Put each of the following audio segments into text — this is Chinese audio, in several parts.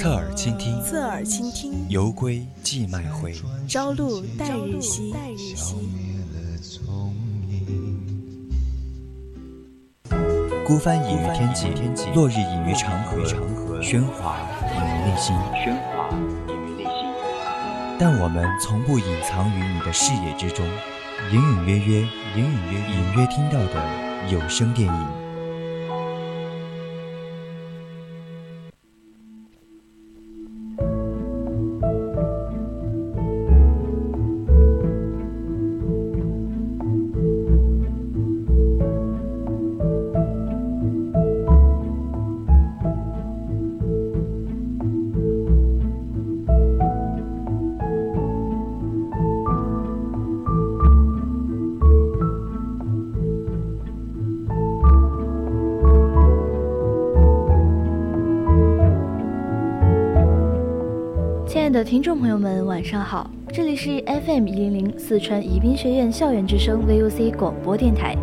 侧耳倾听，侧耳倾听，游归寄麦回，朝露待日晞。孤帆隐于天际，落日隐于长河，喧哗隐于内心。喧哗隐于内心。但我们从不隐藏于你的视野之中，隐隐约约，隐隐约隐约听到的有声电影。听众朋友们，晚上好！这里是 FM 一零零四川宜宾学院校园之声 VOC 广播电台，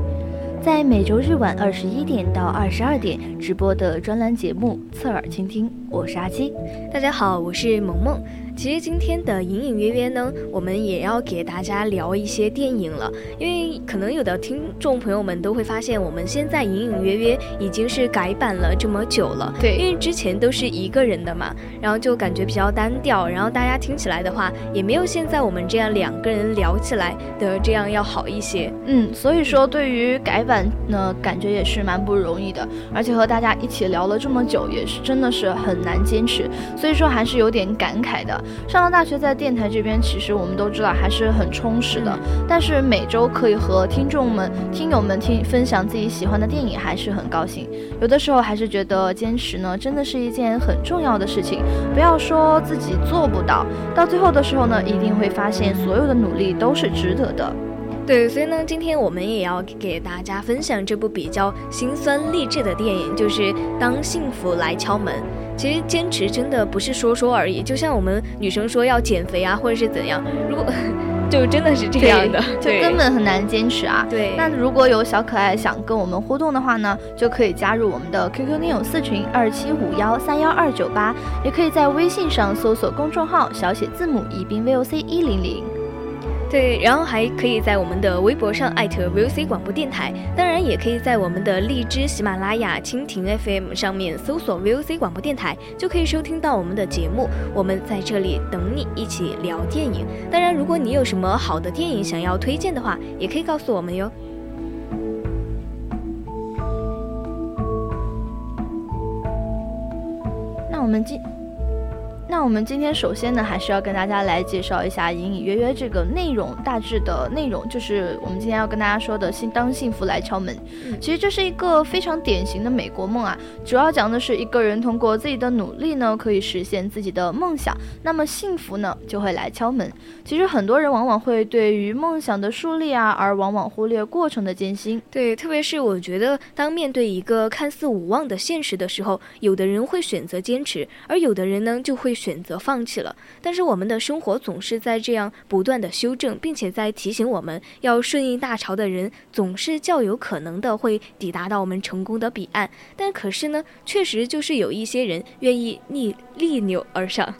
在每周日晚二十一点到二十二点直播的专栏节目《侧耳倾听》，我是阿七。大家好，我是萌萌。其实今天的隐隐约约呢，我们也要给大家聊一些电影了，因为可能有的听众朋友们都会发现，我们现在隐隐约约已经是改版了这么久了。对，因为之前都是一个人的嘛，然后就感觉比较单调，然后大家听起来的话，也没有现在我们这样两个人聊起来的这样要好一些。嗯，所以说对于改版呢，感觉也是蛮不容易的，而且和大家一起聊了这么久，也是真的是很难坚持，所以说还是有点感慨的。上了大学，在电台这边，其实我们都知道还是很充实的。但是每周可以和听众们、听友们听分享自己喜欢的电影，还是很高兴。有的时候还是觉得坚持呢，真的是一件很重要的事情。不要说自己做不到，到最后的时候呢，一定会发现所有的努力都是值得的。对，所以呢，今天我们也要给大家分享这部比较心酸励志的电影，就是《当幸福来敲门》。其实坚持真的不是说说而已，就像我们女生说要减肥啊，或者是怎样，如果 就真的是这样的，就根本很难坚持啊。对，那如果有小可爱想跟我们互动的话呢，就可以加入我们的 QQ 听友四群二七五幺三幺二九八，也可以在微信上搜索公众号小写字母宜宾 VOC 一零零。对，然后还可以在我们的微博上艾特 VOC 广播电台，当然也可以在我们的荔枝、喜马拉雅、蜻蜓 FM 上面搜索 VOC 广播电台，就可以收听到我们的节目。我们在这里等你一起聊电影。当然，如果你有什么好的电影想要推荐的话，也可以告诉我们哟。那我们今。那我们今天首先呢，还是要跟大家来介绍一下隐隐约约这个内容，大致的内容就是我们今天要跟大家说的“幸当幸福来敲门”。其实这是一个非常典型的美国梦啊，主要讲的是一个人通过自己的努力呢，可以实现自己的梦想，那么幸福呢就会来敲门。其实很多人往往会对于梦想的树立啊，而往往忽略过程的艰辛。对，特别是我觉得，当面对一个看似无望的现实的时候，有的人会选择坚持，而有的人呢就会。选选择放弃了，但是我们的生活总是在这样不断的修正，并且在提醒我们要顺应大潮的人，总是较有可能的会抵达到我们成功的彼岸。但可是呢，确实就是有一些人愿意逆逆流而上。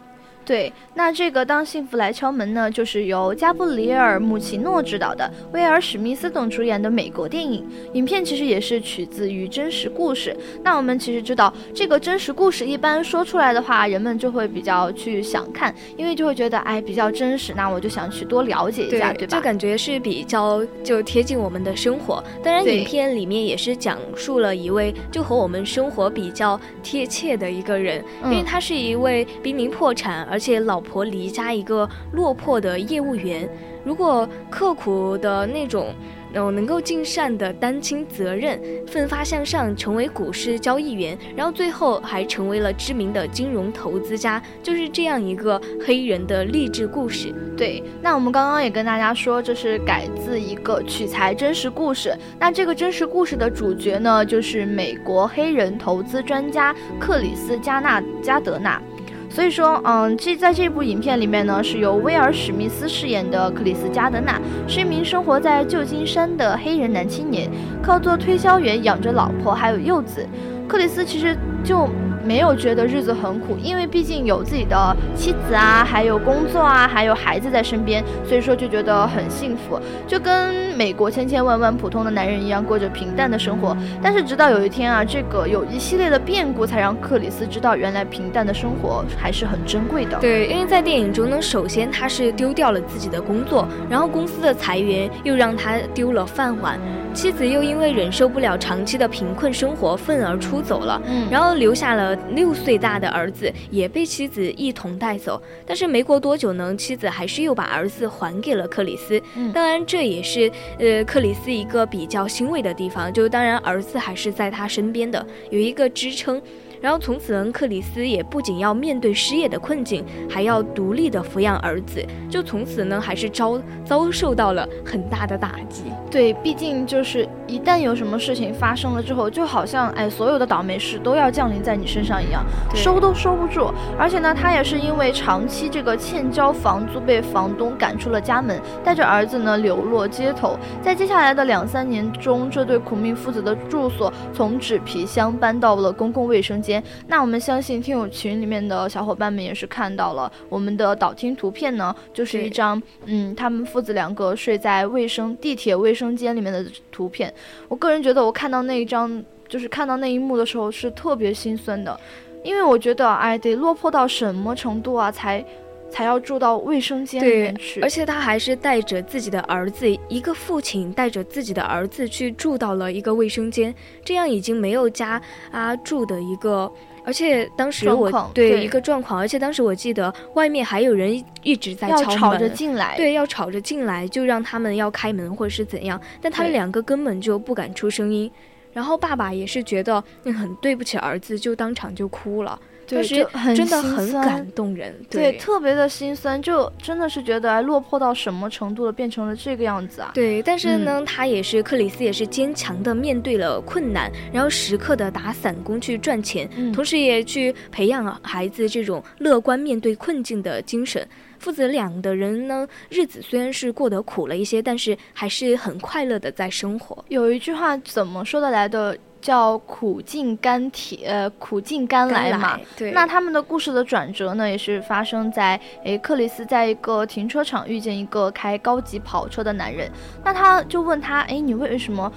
对，那这个当幸福来敲门呢，就是由加布里尔·穆奇诺执导的，威尔·史密斯等主演的美国电影。影片其实也是取自于真实故事。那我们其实知道，这个真实故事一般说出来的话，人们就会比较去想看，因为就会觉得哎比较真实，那我就想去多了解一下，对吧？就感觉是比较就贴近我们的生活。当然，影片里面也是讲述了一位就和我们生活比较贴切的一个人，因为他是一位濒临破产而。而且老婆离家一个落魄的业务员，如果刻苦的那种。能够尽善的担清责任，奋发向上，成为股市交易员，然后最后还成为了知名的金融投资家，就是这样一个黑人的励志故事。对，那我们刚刚也跟大家说，这是改自一个取材真实故事。那这个真实故事的主角呢，就是美国黑人投资专家克里斯加纳加德纳。所以说，嗯，这在这部影片里面呢，是由威尔史密斯饰演的克里斯加德纳，是一名生活在旧金山的黑人男青年，靠做推销员养着老婆还有幼子。克里斯其实就。没有觉得日子很苦，因为毕竟有自己的妻子啊，还有工作啊，还有孩子在身边，所以说就觉得很幸福，就跟美国千千万万普通的男人一样，过着平淡的生活。但是直到有一天啊，这个有一系列的变故，才让克里斯知道，原来平淡的生活还是很珍贵的。对，因为在电影中呢，首先他是丢掉了自己的工作，然后公司的裁员又让他丢了饭碗。妻子又因为忍受不了长期的贫困生活，愤而出走了。嗯，然后留下了六岁大的儿子，也被妻子一同带走。但是没过多久呢，妻子还是又把儿子还给了克里斯。嗯，当然这也是呃克里斯一个比较欣慰的地方，就当然儿子还是在他身边的，有一个支撑。然后从此呢，克里斯也不仅要面对失业的困境，还要独立的抚养儿子。就从此呢，还是遭遭受到了很大的打击。对，毕竟就是一旦有什么事情发生了之后，就好像哎，所有的倒霉事都要降临在你身上一样，收都收不住。而且呢，他也是因为长期这个欠交房租，被房东赶出了家门，带着儿子呢流落街头。在接下来的两三年中，这对苦命父子的住所从纸皮箱搬到了公共卫生间。那我们相信听友群里面的小伙伴们也是看到了我们的导听图片呢，就是一张嗯，他们父子两个睡在卫生地铁卫生间里面的图片。我个人觉得，我看到那一张，就是看到那一幕的时候是特别心酸的，因为我觉得，哎，得落魄到什么程度啊，才。才要住到卫生间里面去，而且他还是带着自己的儿子，一个父亲带着自己的儿子去住到了一个卫生间，这样已经没有家啊住的一个，而且当时我对一个状况，而且当时我记得外面还有人一直在敲门，吵着进来，对，要吵着进来，就让他们要开门或者是怎样，但他们两个根本就不敢出声音，然后爸爸也是觉得很对不起儿子，就当场就哭了。就是真的很感动人，对，特别的心酸，就真的是觉得落魄到什么程度了，变成了这个样子啊。对，但是呢，他也是克里斯，也是坚强的面对了困难，然后时刻的打散工去赚钱，同时也去培养孩子这种乐观面对困境的精神。父子俩的人呢，日子虽然是过得苦了一些，但是还是很快乐的在生活。有一句话怎么说的来的？叫苦尽甘甜，呃，苦尽甘来嘛。对。那他们的故事的转折呢，也是发生在，诶，克里斯在一个停车场遇见一个开高级跑车的男人，那他就问他，诶，你为什么？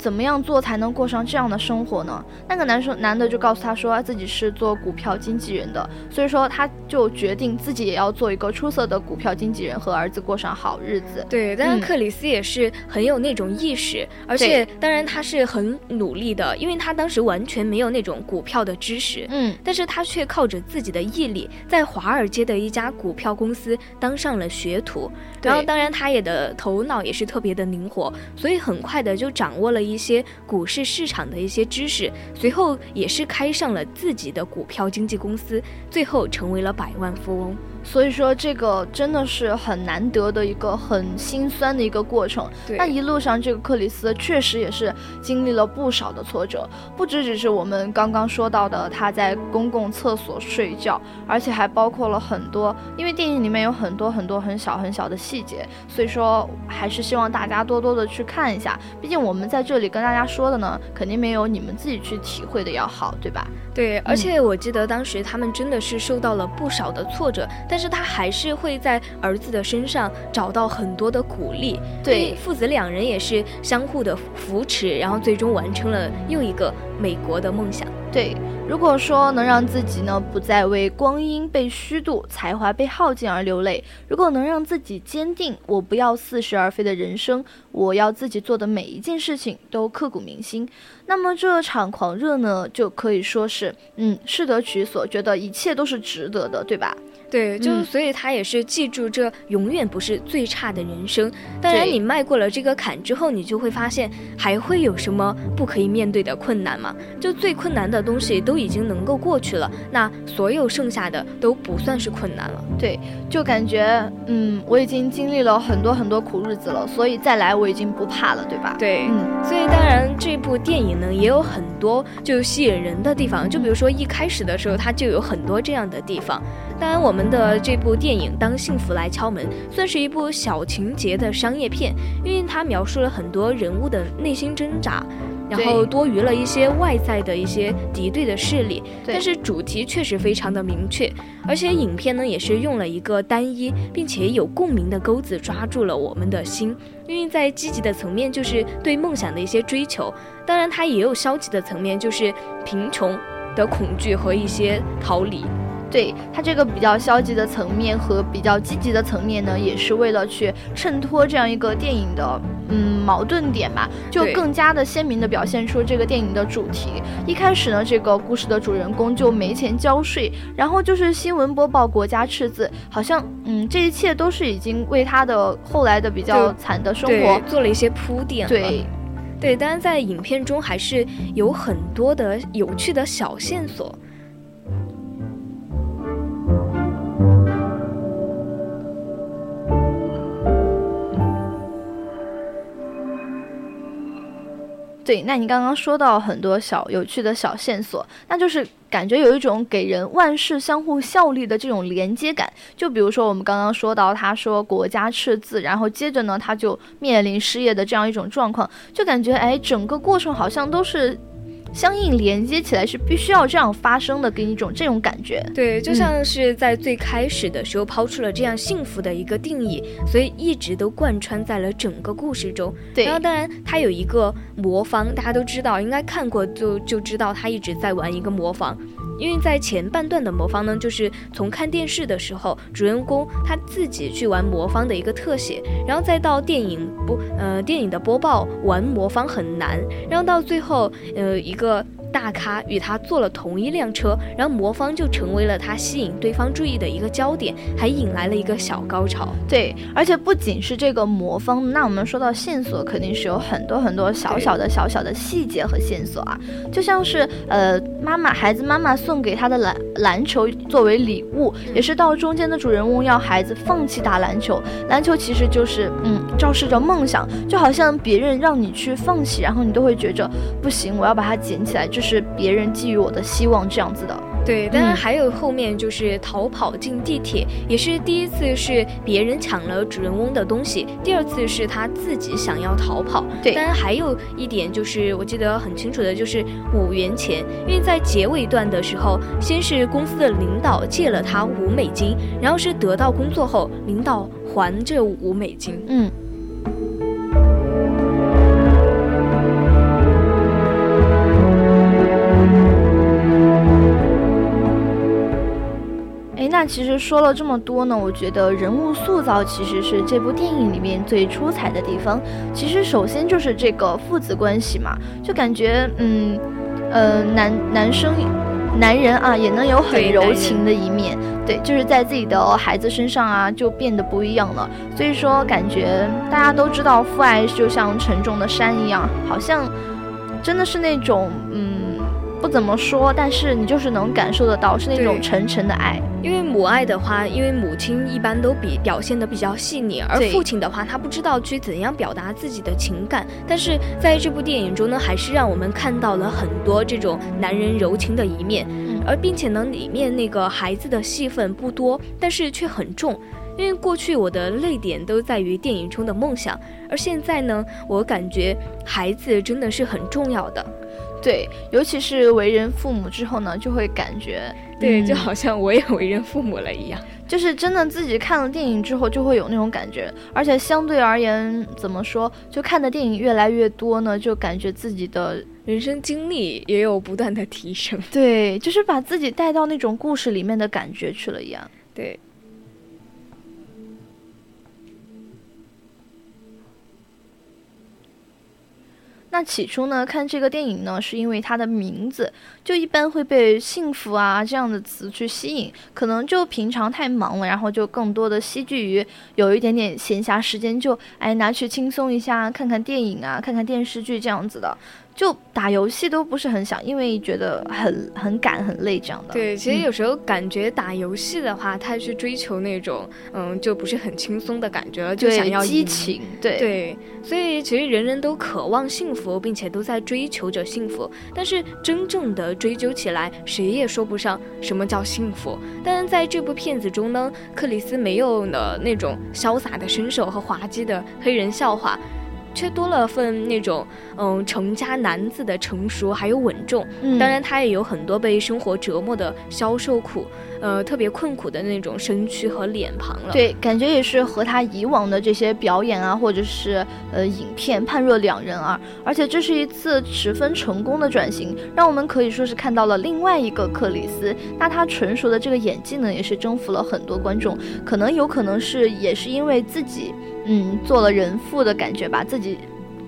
怎么样做才能过上这样的生活呢？那个男生男的就告诉他说自己是做股票经纪人的，所以说他就决定自己也要做一个出色的股票经纪人，和儿子过上好日子。对，但是克里斯也是很有那种意识，而且当然他是很努力的，因为他当时完全没有那种股票的知识，嗯，但是他却靠着自己的毅力，在华尔街的一家股票公司当上了学徒。然后当然他也的头脑也是特别的灵活，所以很快的就掌握了。一一些股市市场的一些知识，随后也是开上了自己的股票经纪公司，最后成为了百万富翁。所以说，这个真的是很难得的一个很心酸的一个过程。那一路上，这个克里斯确实也是经历了不少的挫折，不只只是我们刚刚说到的他在公共厕所睡觉，而且还包括了很多，因为电影里面有很多很多很小很小的细节，所以说还是希望大家多多的去看一下。毕竟我们在这里跟大家说的呢，肯定没有你们自己去体会的要好，对吧？对，而且我记得当时他们真的是受到了不少的挫折。但是他还是会在儿子的身上找到很多的鼓励，对父子两人也是相互的扶持，然后最终完成了又一个美国的梦想。对，如果说能让自己呢不再为光阴被虚度、才华被耗尽而流泪，如果能让自己坚定，我不要似是而非的人生，我要自己做的每一件事情都刻骨铭心，那么这场狂热呢就可以说是，嗯，适得其所，觉得一切都是值得的，对吧？对，就所以他也是记住这永远不是最差的人生。当然，你迈过了这个坎之后，你就会发现还会有什么不可以面对的困难嘛？就最困难的东西都已经能够过去了，那所有剩下的都不算是困难了。对，就感觉嗯，我已经经历了很多很多苦日子了，所以再来我已经不怕了，对吧？对，嗯，所以当然这部电影呢也有很多就吸引人的地方，就比如说一开始的时候它就有很多这样的地方。当然，我们的这部电影《当幸福来敲门》算是一部小情节的商业片，因为它描述了很多人物的内心挣扎，然后多余了一些外在的一些敌对的势力。但是主题确实非常的明确，而且影片呢也是用了一个单一并且有共鸣的钩子抓住了我们的心。因为在积极的层面就是对梦想的一些追求，当然它也有消极的层面，就是贫穷的恐惧和一些逃离。对它这个比较消极的层面和比较积极的层面呢，也是为了去衬托这样一个电影的嗯矛盾点吧，就更加的鲜明的表现出这个电影的主题。一开始呢，这个故事的主人公就没钱交税，然后就是新闻播报国家赤字，好像嗯这一切都是已经为他的后来的比较惨的生活做了一些铺垫。对，对，当然在影片中还是有很多的有趣的小线索。对，那你刚刚说到很多小有趣的小线索，那就是感觉有一种给人万事相互效力的这种连接感。就比如说我们刚刚说到，他说国家赤字，然后接着呢他就面临失业的这样一种状况，就感觉哎，整个过程好像都是。相应连接起来是必须要这样发生的，给你一种这种感觉。对，就像是在最开始的时候抛出了这样幸福的一个定义，所以一直都贯穿在了整个故事中。对，然后当然他有一个魔方，大家都知道，应该看过就就知道他一直在玩一个魔方。因为在前半段的魔方呢，就是从看电视的时候，主人公他自己去玩魔方的一个特写，然后再到电影播呃电影的播报，玩魔方很难，然后到最后呃一个。大咖与他坐了同一辆车，然后魔方就成为了他吸引对方注意的一个焦点，还引来了一个小高潮。对，而且不仅是这个魔方，那我们说到线索，肯定是有很多很多小小的小小的细节和线索啊，就像是呃妈妈孩子妈妈送给他的篮篮球作为礼物，也是到中间的主人翁要孩子放弃打篮球，篮球其实就是嗯昭示着梦想，就好像别人让你去放弃，然后你都会觉着不行，我要把它捡起来。就就是别人寄予我的希望，这样子的。对，当然还有后面就是逃跑进地铁，也是第一次是别人抢了主人翁的东西，第二次是他自己想要逃跑。对，当然还有一点就是我记得很清楚的，就是五元钱，因为在结尾段的时候，先是公司的领导借了他五美金，然后是得到工作后，领导还这五美金。嗯。那其实说了这么多呢，我觉得人物塑造其实是这部电影里面最出彩的地方。其实首先就是这个父子关系嘛，就感觉嗯，呃，男男生男人啊也能有很柔情的一面，对，就是在自己的孩子身上啊就变得不一样了。所以说，感觉大家都知道父爱就像沉重的山一样，好像真的是那种嗯。不怎么说，但是你就是能感受得到，是那种沉沉的爱。因为母爱的话，因为母亲一般都比表现的比较细腻，而父亲的话，他不知道去怎样表达自己的情感。但是在这部电影中呢，还是让我们看到了很多这种男人柔情的一面，而并且呢，里面那个孩子的戏份不多，但是却很重。因为过去我的泪点都在于电影中的梦想，而现在呢，我感觉孩子真的是很重要的。对，尤其是为人父母之后呢，就会感觉，对，就好像我也为人父母了一样。就是真的自己看了电影之后，就会有那种感觉，而且相对而言，怎么说，就看的电影越来越多呢，就感觉自己的人生经历也有不断的提升。对，就是把自己带到那种故事里面的感觉去了一样。对。那那起初呢，看这个电影呢，是因为它的名字，就一般会被幸福啊这样的词去吸引，可能就平常太忙了，然后就更多的希聚于有一点点闲暇时间，就哎拿去轻松一下，看看电影啊，看看电视剧这样子的。就打游戏都不是很想，因为觉得很很赶很累这样的。对，其实有时候感觉打游戏的话，他去追求那种嗯，就不是很轻松的感觉了，就想要激情。对对，所以其实人人都渴望幸福，福并且都在追求着幸福。但是真正的追究起来，谁也说不上什么叫幸福。但在这部片子中呢，克里斯没有了那种潇洒的身手和滑稽的黑人笑话。却多了份那种，嗯，成家男子的成熟还有稳重。当然，他也有很多被生活折磨的消受苦，呃，特别困苦的那种身躯和脸庞了。对，感觉也是和他以往的这些表演啊，或者是呃影片判若两人啊。而且这是一次十分成功的转型，让我们可以说是看到了另外一个克里斯。那他纯熟的这个演技呢，也是征服了很多观众。可能有可能是也是因为自己。嗯，做了人父的感觉吧，自己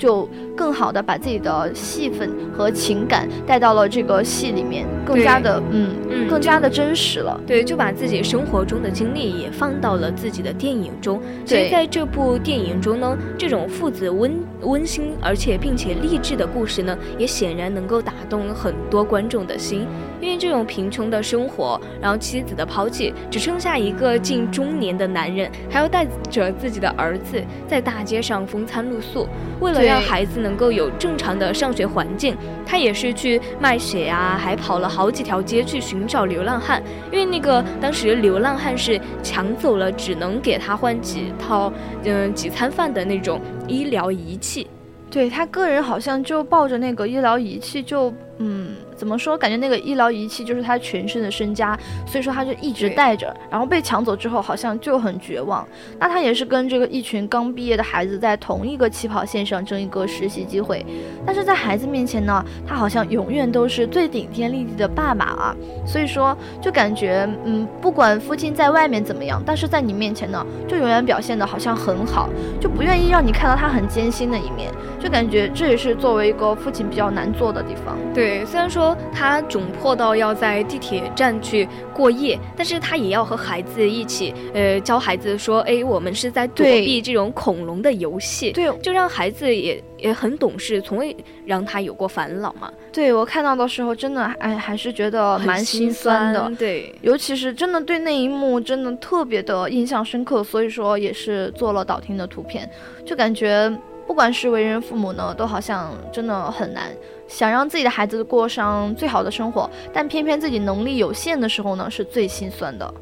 就更好的把自己的戏份和情感带到了这个戏里面，更加的嗯嗯，更加的真实了。对，就把自己生活中的经历也放到了自己的电影中。所以在这部电影中呢，这种父子温温馨而且并且励志的故事呢，也显然能够打动很多观众的心。因为这种贫穷的生活，然后妻子的抛弃，只剩下一个近中年的男人，还要带着自己的儿子在大街上风餐露宿。为了让孩子能够有正常的上学环境，他也是去卖血啊，还跑了好几条街去寻找流浪汉。因为那个当时流浪汉是抢走了只能给他换几套嗯几餐饭的那种医疗仪器。对他个人好像就抱着那个医疗仪器就嗯。怎么说？感觉那个医疗仪器就是他全身的身家，所以说他就一直带着。然后被抢走之后，好像就很绝望。那他也是跟这个一群刚毕业的孩子在同一个起跑线上争一个实习机会。但是在孩子面前呢，他好像永远都是最顶天立地的爸爸啊。所以说，就感觉嗯，不管父亲在外面怎么样，但是在你面前呢，就永远表现的好像很好，就不愿意让你看到他很艰辛的一面。就感觉这也是作为一个父亲比较难做的地方。对，虽然说。他窘迫到要在地铁站去过夜，但是他也要和孩子一起，呃，教孩子说，哎，我们是在躲避这种恐龙的游戏，对，就让孩子也也很懂事，从未让他有过烦恼嘛。对我看到的时候，真的，哎，还是觉得蛮心酸的，对，尤其是真的对那一幕真的特别的印象深刻，所以说也是做了导听的图片，就感觉。不管是为人父母呢，都好像真的很难，想让自己的孩子过上最好的生活，但偏偏自己能力有限的时候呢，是最心酸的。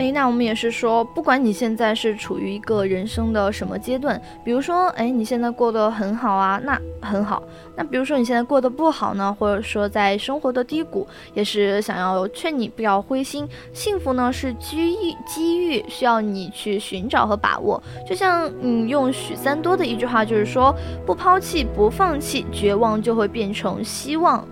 哎，那我们也是说，不管你现在是处于一个人生的什么阶段，比如说，哎，你现在过得很好啊，那很好。那比如说你现在过得不好呢，或者说在生活的低谷，也是想要劝你不要灰心。幸福呢是机遇，机遇需要你去寻找和把握。就像嗯，用许三多的一句话就是说，不抛弃，不放弃，绝望就会变成希望。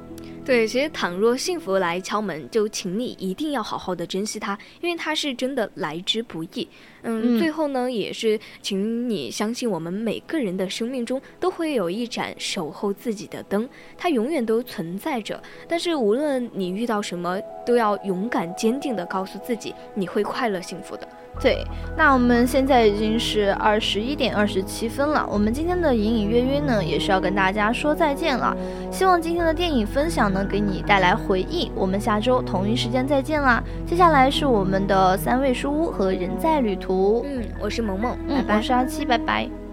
对，其实倘若幸福来敲门，就请你一定要好好的珍惜它，因为它是真的来之不易。嗯，最后呢，也是请你相信，我们每个人的生命中都会有一盏守候自己的灯，它永远都存在着。但是无论你遇到什么，都要勇敢坚定的告诉自己，你会快乐幸福的。对，那我们现在已经是二十一点二十七分了。我们今天的隐隐约约呢，也是要跟大家说再见了。希望今天的电影分享能给你带来回忆。我们下周同一时间再见啦！接下来是我们的三味书屋和人在旅途。嗯，我是萌萌，嗯，我是阿七，拜拜。